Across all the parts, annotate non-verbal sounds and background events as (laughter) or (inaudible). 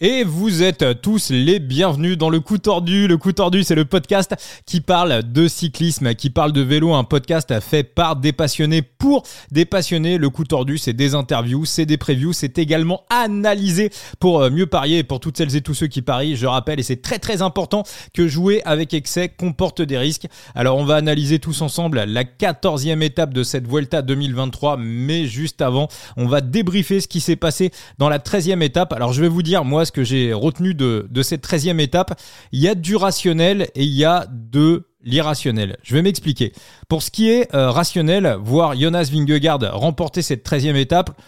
Et vous êtes tous les bienvenus dans le coup tordu. Le coup tordu, c'est le podcast qui parle de cyclisme, qui parle de vélo, un podcast fait par des passionnés pour des passionnés. Le coup tordu, c'est des interviews, c'est des previews, c'est également analysé pour euh, mieux parier. Pour toutes celles et tous ceux qui parient, je rappelle, et c'est très très important que jouer avec excès comporte des risques. Alors on va analyser tous ensemble la quatorzième étape de cette Vuelta 2023, mais juste avant, on va débriefer ce qui s'est passé dans la treizième étape. Alors je vais vous dire, moi, ce que j'ai retenu de, cette 13e étape, il y a du rationnel et il y a de l'irrationnel. Je vais m'expliquer. Pour ce qui est euh, rationnel, voir Jonas Vingegaard remporter cette 13e étape,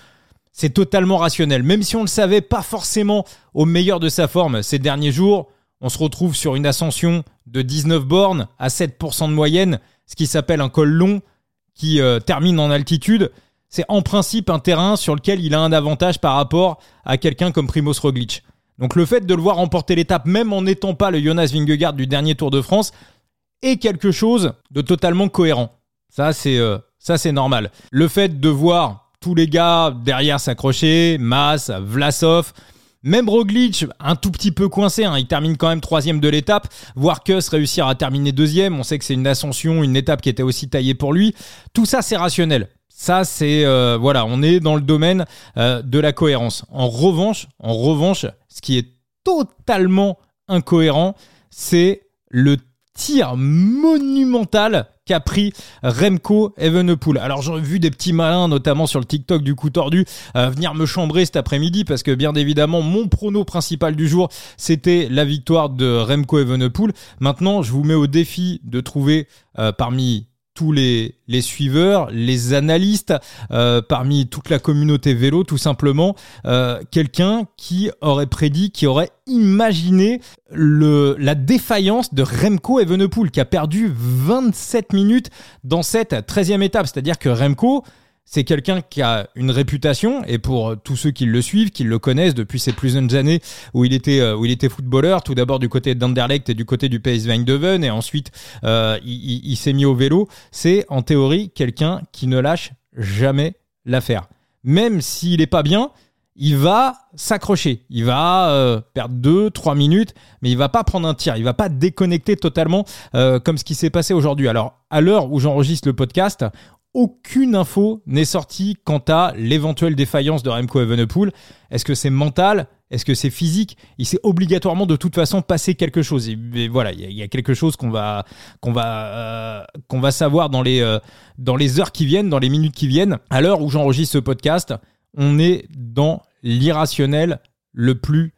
c'est totalement rationnel. Même si on ne le savait pas forcément au meilleur de sa forme ces derniers jours, on se retrouve sur une ascension de 19 bornes à 7% de moyenne, ce qui s'appelle un col long qui euh, termine en altitude. C'est en principe un terrain sur lequel il a un avantage par rapport à quelqu'un comme Primoz Roglic. Donc le fait de le voir remporter l'étape, même en n'étant pas le Jonas Vingegaard du dernier Tour de France, est quelque chose de totalement cohérent. Ça, c'est euh, normal. Le fait de voir tous les gars derrière s'accrocher, Mas, Vlasov, même Roglic, un tout petit peu coincé, hein, il termine quand même troisième de l'étape. Voir Kuss réussir à terminer deuxième, on sait que c'est une ascension, une étape qui était aussi taillée pour lui. Tout ça, c'est rationnel. Ça, c'est euh, voilà, on est dans le domaine euh, de la cohérence. En revanche, en revanche, ce qui est totalement incohérent, c'est le tir monumental qu'a pris Remco Evenepoel. Alors j'ai vu des petits malins, notamment sur le TikTok du coup tordu, euh, venir me chambrer cet après-midi parce que bien évidemment mon prono principal du jour c'était la victoire de Remco Evenepoel. Maintenant je vous mets au défi de trouver parmi tous les, les suiveurs, les analystes, euh, parmi toute la communauté vélo, tout simplement, euh, quelqu'un qui aurait prédit, qui aurait imaginé le, la défaillance de Remco Evenepoel, qui a perdu 27 minutes dans cette 13e étape. C'est-à-dire que Remco, c'est quelqu'un qui a une réputation et pour tous ceux qui le suivent, qui le connaissent depuis ses plus jeunes années où il était euh, où il était footballeur, tout d'abord du côté d'Anderlecht et du côté du PSV Eindhoven et ensuite euh, il, s'est mis au vélo. C'est en théorie quelqu'un qui ne lâche jamais l'affaire, même s'il est pas bien. Il va s'accrocher, il va euh, perdre 2-3 minutes, mais il va pas prendre un tir, il va pas déconnecter totalement comme ce qui s'est passé aujourd'hui. Alors, à l'heure où j'enregistre le podcast, aucune info n'est sortie quant à l'éventuelle défaillance de Remco Evenepoel. Est-ce que c'est mental? Est-ce que c'est physique? Il s'est obligatoirement de toute façon passé quelque chose. Et, voilà, il y, a quelque chose qu'on va qu'on va euh, qu'on va savoir dans les euh, dans les heures qui viennent, dans les minutes qui viennent. À l'heure où j'enregistre ce podcast, on est dans l'irrationnel le plus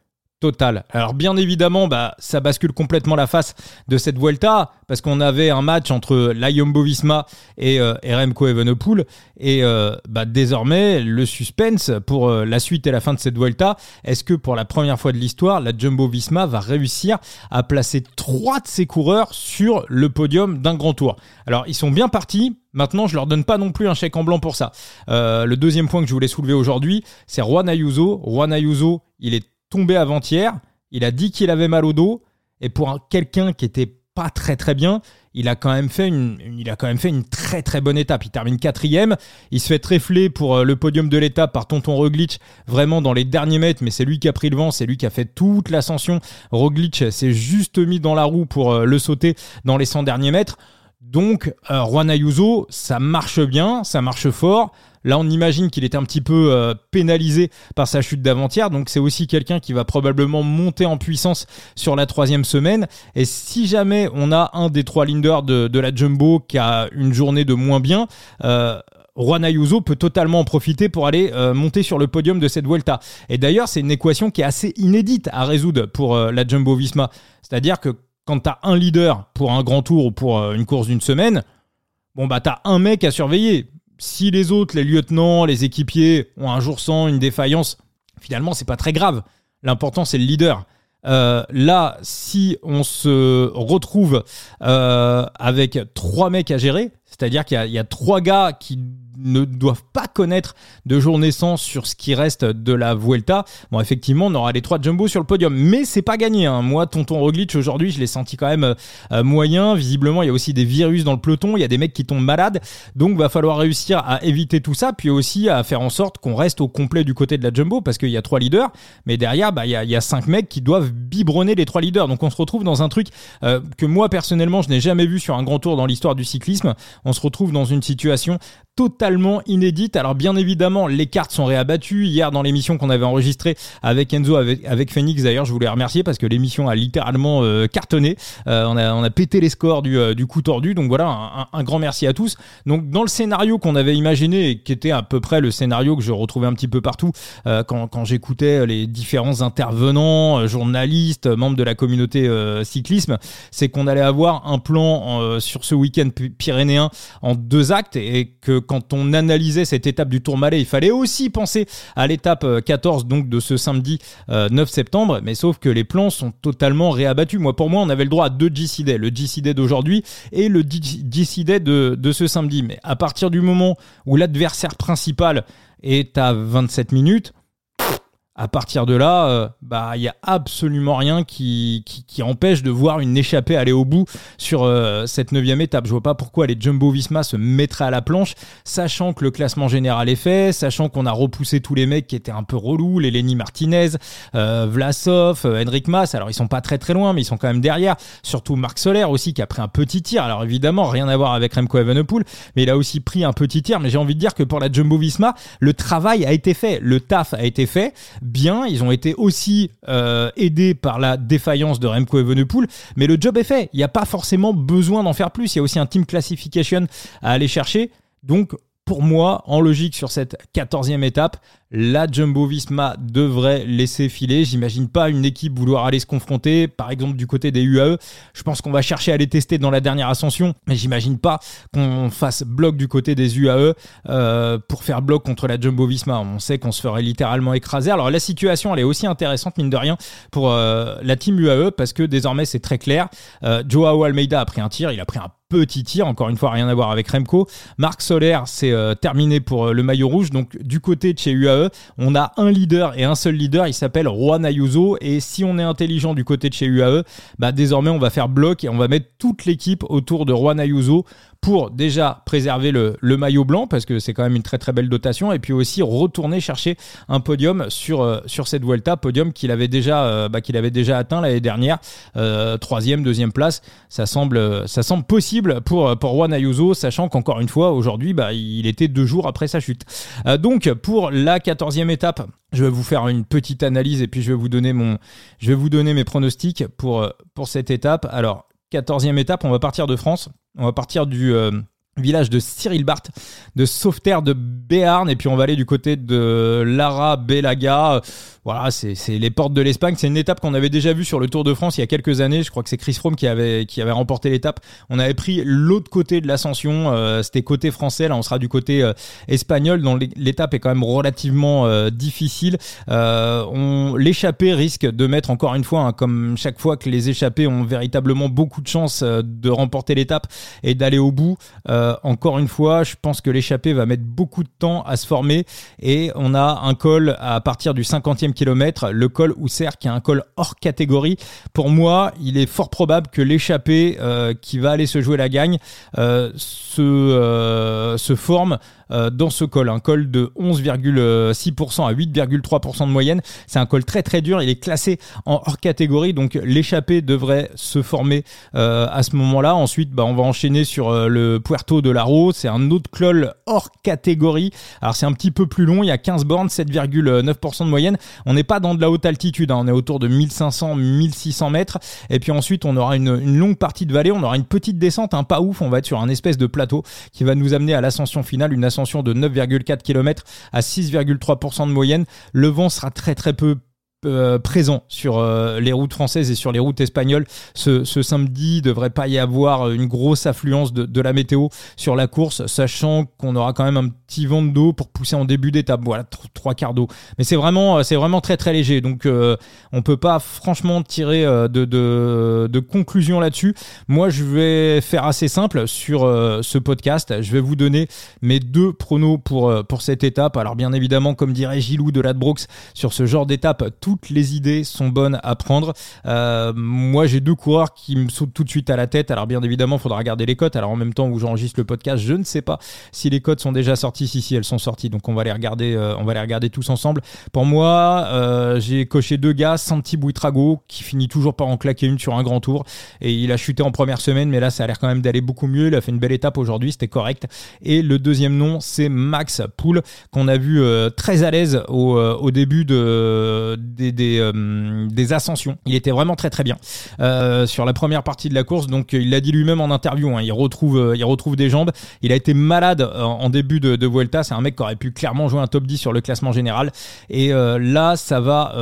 Alors bien évidemment, bah, ça bascule complètement la face de cette Vuelta parce qu'on avait un match entre la Jumbo-Visma et, euh, Remco Evenepoel et euh, bah, désormais le suspense pour euh, la suite et la fin de cette Vuelta. Est-ce que pour la première fois de l'histoire, la Jumbo-Visma va réussir à placer trois de ses coureurs sur le podium d'un grand tour? Alors ils sont bien partis. Maintenant, je leur donne pas non plus un chèque en blanc pour ça. le deuxième point que je voulais soulever aujourd'hui, c'est Juan Ayuso. Juan Ayuso, il est tombé avant-hier. Il a dit qu'il avait mal au dos. Et pour quelqu'un qui était pas très très bien, il a quand même fait une, il a quand même fait une très très bonne étape. Il termine quatrième. Il se fait tréfler pour euh, le podium de l'étape par Tonton Roglic, vraiment dans les derniers mètres, mais c'est lui qui a pris le vent, c'est lui qui a fait toute l'ascension. Roglic s'est juste mis dans la roue pour euh, le sauter dans les 100 derniers mètres. Donc, euh, Juan Ayuso, ça marche bien, ça marche fort. Là, on imagine qu'il était un petit peu euh, pénalisé par sa chute d'avant-hier. Donc, c'est aussi quelqu'un qui va probablement monter en puissance sur la troisième semaine. Et si jamais on a un des trois linders de, de la Jumbo qui a une journée de moins bien, euh, Juan Ayuso peut totalement en profiter pour aller euh, monter sur le podium de cette Vuelta. Et d'ailleurs, c'est une équation qui est assez inédite à résoudre pour euh, la Jumbo Visma. C'est-à-dire que quand tu as un leader pour un grand tour ou pour une course d'une semaine, bon bah tu as un mec à surveiller si les autres, les lieutenants, les équipiers ont un jour sans, une défaillance, finalement, c'est pas très grave. L'important, c'est le leader. Euh, là, si on se retrouve euh, avec trois mecs à gérer, c'est-à-dire qu'il y, a trois gars qui ne doivent pas connaître de journée sans sur ce qui reste de la Vuelta. Bon, effectivement, on aura les trois jumbo sur le podium, mais c'est pas gagné. Hein. Moi, tonton Roglic aujourd'hui, je l'ai senti quand même euh, moyen. Visiblement, il y a aussi des virus dans le peloton, il y a des mecs qui tombent malades, donc va falloir réussir à éviter tout ça, puis aussi à faire en sorte qu'on reste au complet du côté de la jumbo, parce qu'il y a trois leaders, mais derrière, bah, il y a, y a cinq mecs qui doivent biberonner les trois leaders. Donc on se retrouve dans un truc euh, que moi personnellement, je n'ai jamais vu sur un grand tour dans l'histoire du cyclisme. On se retrouve dans une situation totalement inédite. Alors bien évidemment, les cartes sont réabattues. Hier dans l'émission qu'on avait enregistrée avec Enzo, avec, Phoenix d'ailleurs, je voulais remercier parce que l'émission a littéralement euh, cartonné. Euh, on, a, on a pété les scores du, euh, du coup tordu. Donc voilà, un, un, grand merci à tous. Donc dans le scénario qu'on avait imaginé et qui était à peu près le scénario que je retrouvais un petit peu partout quand, quand j'écoutais les différents intervenants, journalistes, membres de la communauté cyclisme, c'est qu'on allait avoir un plan sur ce week-end pyrénéen en deux actes et que quand on analysait cette étape du Tourmalet, il fallait aussi penser à l'étape 14 euh, donc de ce samedi 9 euh, septembre, mais sauf que les plans sont totalement réabattus. Moi, pour moi, on avait le droit à deux GC Day, le GC Day d'aujourd'hui et le GC Day de, de ce samedi. Mais à partir du moment où l'adversaire principal est à 27 minutes, à partir de là, euh, bah il y a absolument rien qui, qui, empêche de voir une échappée aller au bout sur euh, cette neuvième étape. Je vois pas pourquoi les Jumbo Visma se mettraient à la planche, sachant que le classement général est fait, sachant qu'on a repoussé tous les mecs qui étaient un peu relous, les Lenny Martinez, euh, Vlasov, Henrik Mas. Alors ils sont pas très très loin, mais ils sont quand même derrière. Surtout Marc Soler aussi qui a pris un petit tir. Alors évidemment rien à voir avec Remco Evenepoel, mais il a aussi pris un petit tir. Mais j'ai envie de dire que pour la Jumbo Visma, le travail a été fait, le taf a été fait bien. Ils ont été aussi euh, aidés par la défaillance de Remco Evenepoel, mais le job est fait. Il n'y a pas forcément besoin d'en faire plus. Il y a aussi un team classification à aller chercher. Donc pour moi, en logique sur cette quatorzième étape, la Jumbo Visma devrait laisser filer. J'imagine pas une équipe vouloir aller se confronter, par exemple du côté des UAE. Je pense qu'on va chercher à les tester dans la dernière ascension, mais j'imagine pas qu'on fasse bloc du côté des UAE euh, pour faire bloc contre la Jumbo Visma. On sait qu'on se ferait littéralement écraser. Alors la situation, elle est aussi intéressante mine de rien pour euh, la team UAE parce que désormais c'est très clair. Euh, Joao Almeida a pris un tir, il a pris un petit tir, encore une fois rien à voir avec Remco. Marc Soler, c'est euh, terminé pour le maillot rouge. Donc du côté de chez UAE, on a un leader et un seul leader, il s'appelle Juan Ayuso. Et si on est intelligent du côté de chez UAE, bah désormais on va faire bloc et on va mettre toute l'équipe autour de Juan Ayuso pour déjà préserver le, maillot blanc parce que c'est quand même une très très belle dotation et puis aussi retourner chercher un podium sur, euh, sur cette Vuelta, podium qu'il avait déjà euh, bah, qu'il avait déjà atteint l'année dernière, euh, troisième, deuxième place, ça semble ça semble possible pour pour Juan Ayuso, sachant qu'encore une fois aujourd'hui bah, il était deux jours après sa chute. donc pour la quatorzième étape, je vais vous faire une petite analyse et puis je vais vous donner mon je vais vous donner mes pronostics pour pour cette étape. Alors 14e étape, on va partir de France. On va partir du euh, village de Cyril Barth, de Sauveterre de Béarn, et puis on va aller du côté de Lara Belaga. Voilà, c'est les portes de l'Espagne. C'est une étape qu'on avait déjà vue sur le Tour de France il y a quelques années. Je crois que c'est Chris Froome qui avait, qui avait remporté l'étape. On avait pris l'autre côté de l'ascension. Euh, C'était côté français. Là, on sera du côté euh, espagnol, dont l'étape est quand même relativement euh, difficile. Euh, on L'échappée risque de mettre encore une fois, hein, comme chaque fois que les échappés ont véritablement beaucoup de chance de remporter l'étape et d'aller au bout. encore une fois, je pense que l'échappée va mettre beaucoup de temps à se former et on a un col à partir du 50e kilomètre, le col Ousser qui est un col hors catégorie. Pour moi, il est fort probable que l'échappée euh, qui va aller se jouer la gagne euh, se, euh, se forme dans ce col. Un col de 11,6% à 8,3% de moyenne. C'est un col très très dur. Il est classé en hors catégorie, donc l'échappée devrait se former à ce moment-là. Ensuite, bah, on va enchaîner sur le Puerto de la Rose. C'est un autre col hors catégorie. Alors c'est un petit peu plus long. Il y a 15 bornes, 7,9% de moyenne. On n'est pas dans de la haute altitude. Hein. On est autour de 1500-1600 mètres. Et puis ensuite, on aura une, une, longue partie de vallée. On aura une petite descente, un pas ouf. On va être sur un espèce de plateau qui va nous amener à l'ascension finale, une ascension de 9,4 km à 6,3% de moyenne. Le vent sera très très peu euh, présent sur euh, les routes françaises et sur les routes espagnoles. Ce, ce samedi, devrait pas y avoir une grosse affluence de, de la météo sur la course, sachant qu'on aura quand même un petit vent d'eau pour pousser en début d'étape. Voilà, trois quarts d'eau. Mais c'est vraiment, c'est vraiment très très léger. Donc euh, on peut pas franchement tirer de, de, de conclusion là-dessus. Moi, je vais faire assez simple sur ce podcast. Je vais vous donner mes deux pronos pour, pour cette étape. Alors bien évidemment, comme dirait Gilou de Ladbrokes, sur ce genre d'étape, tout toutes les idées sont bonnes à prendre. Euh, moi, j'ai deux coureurs qui me sautent tout de suite à la tête. Alors, bien évidemment, il faudra regarder les cotes. Alors, en même temps où j'enregistre le podcast, je ne sais pas si les cotes sont déjà sorties. Si, si, elles sont sorties. Donc, on va les regarder, euh, on va les regarder tous ensemble. Pour moi, euh, j'ai coché deux gars. Santi Buitrago, qui finit toujours par en claquer une sur un grand tour. Et il a chuté en première semaine, mais là, ça a l'air quand même d'aller beaucoup mieux. Il a fait une belle étape aujourd'hui, c'était correct. Et le deuxième nom, c'est Max Poul, qu'on a vu très à l'aise au, au début de, des, euh, des, ascensions. Il était vraiment très très bien euh, sur la première partie de la course. Donc il l'a dit lui-même en interview. Hein, il retrouve euh, il retrouve des jambes. Il a été malade en, début de, Vuelta. C'est un mec qui aurait pu clairement jouer un top 10 sur le classement général. Et là ça va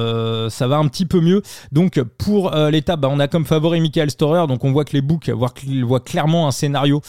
ça va un petit peu mieux. Donc pour l'étape, bah, on a comme favori Michael Storer. Donc on voit que les books voient, clairement un scénario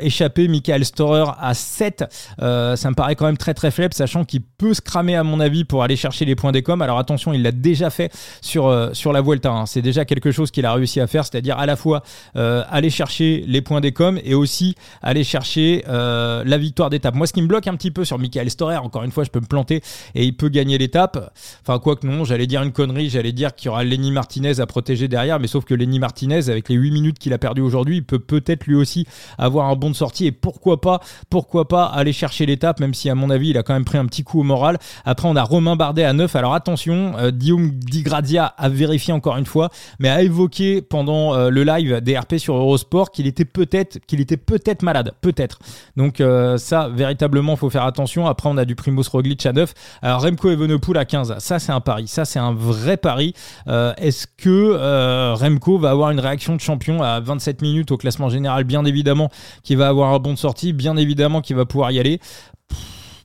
échapper. Michael Storer à 7. ça me paraît quand même très très faible, sachant qu'il peut se cramer à mon avis pour aller chercher les points des coms. Alors attention, il l'a déjà fait sur, euh, sur la Vuelta. Hein. C'est déjà quelque chose qu'il a réussi à faire, c'est-à-dire à la fois euh, aller chercher les points des coms et aussi aller chercher euh, la victoire d'étape. Moi, ce qui me bloque un petit peu sur Michael Storer, encore une fois, je peux me planter et il peut gagner l'étape. Enfin, quoi que non, j'allais dire une connerie, j'allais dire qu'il y aura Lenny Martinez à protéger derrière, mais sauf que Lenny Martinez, avec les 8 minutes qu'il a perdu aujourd'hui, il peut peut-être lui aussi avoir un bon de sortie et pourquoi pas, pourquoi pas aller chercher l'étape, même si à mon avis, il a quand même pris un petit coup au moral. Après, on a Romain Bardet à 9. Alors attention, Guillaume Di Gradia a vérifié encore une fois, mais a évoqué pendant euh, le live DRP sur Eurosport qu'il était peut-être qu'il était peut-être malade, peut-être. Donc euh, ça, véritablement, faut faire attention. Après, on a du Primoz Roglic à 9. Alors Remco Evenepoel à 15. Ça, c'est un pari. Ça, c'est un vrai pari. Euh, est-ce que Remco va avoir une réaction de champion à 27 minutes au classement général? Bien évidemment qu'il va avoir un bon de sortie. Bien évidemment qu'il va pouvoir y aller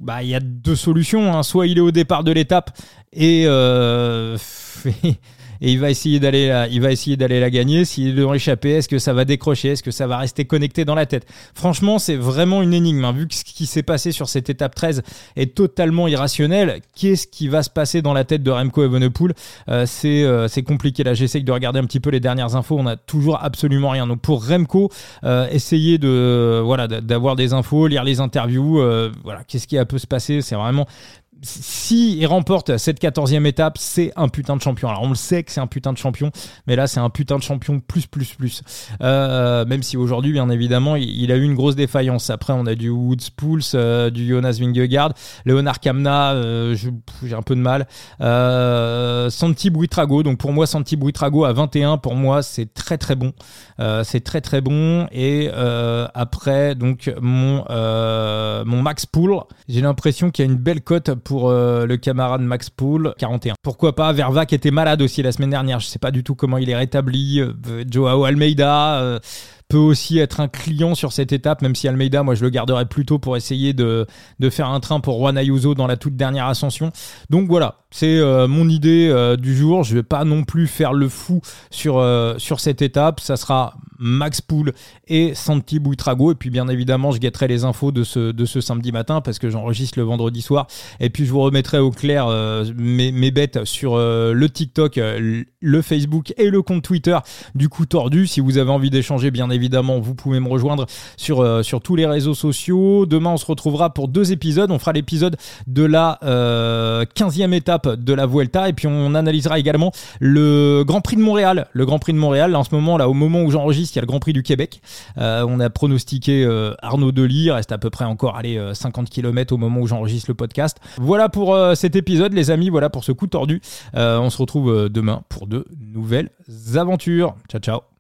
bah il y a deux solutions. Hein. Soit il est au départ de l'étape et euh, (laughs) et il va essayer d'aller la, il va essayer d'aller la gagner. S'il doit échapper, est-ce que ça va décrocher? Est-ce que ça va rester connecté dans la tête? Franchement, c'est vraiment une énigme. Hein. Vu que ce qui s'est passé sur cette étape 13 est totalement irrationnel, qu'est-ce qui va se passer dans la tête de Remco Evenepoel? Euh, C'est euh, c'est compliqué. Là, j'essaye de regarder un petit peu les dernières infos. On a toujours absolument rien. Donc pour Remco, euh, essayer de voilà d'avoir des infos, lire les interviews. Euh, voilà, qu'est-ce qui a peut se passer? C'est vraiment si il remporte cette quatorzième étape, c'est un putain de champion. Alors on le sait que c'est un putain de champion, mais là c'est un putain de champion plus plus plus. Euh, même si aujourd'hui, bien évidemment, il, a eu une grosse défaillance. Après, on a du Woods Pools, euh, du Jonas Vingegaard, Leonard Kamna, euh, j'ai un peu de mal. Santi Buitrago, donc pour moi Santi Buitrago à 21, pour moi c'est très très bon. c'est très très bon. Et après, donc mon mon Max Pool, j'ai l'impression qu'il y a une belle cote pour pour euh, le camarade Max Pool, 41. Pourquoi pas Vervac était malade aussi la semaine dernière. Je sais pas du tout comment il est rétabli. Euh, Joao Almeida euh, peut aussi être un client sur cette étape, même si Almeida, moi je le garderais plutôt pour essayer de, de faire un train pour Juan Ayuso dans la toute dernière ascension. Donc voilà, c'est mon idée du jour. Je vais pas non plus faire le fou sur, sur cette étape. Ça sera Max Poul et Santi Bouitrago. Et puis bien évidemment, je guetterai les infos de ce, de ce samedi matin parce que j'enregistre le vendredi soir. Et puis je vous remettrai au clair euh, mes, mes, bêtes sur euh, le TikTok, euh, le Facebook et le compte Twitter du coup tordu. Si vous avez envie d'échanger, bien évidemment, vous pouvez me rejoindre sur, sur tous les réseaux sociaux. Demain, on se retrouvera pour deux épisodes. On fera l'épisode de la 15e étape de la Vuelta et puis on analysera également le Grand Prix de Montréal. Le Grand Prix de Montréal, en ce moment, là, au moment où j'enregistre, il y a le Grand Prix du Québec. Euh, on a pronostiqué euh, Arnaud Delis, il reste à peu près encore allez, 50 euh, km au moment où j'enregistre le podcast. Voilà pour cet épisode les amis, voilà pour ce coup tordu. on se retrouve demain pour de nouvelles aventures. Ciao ciao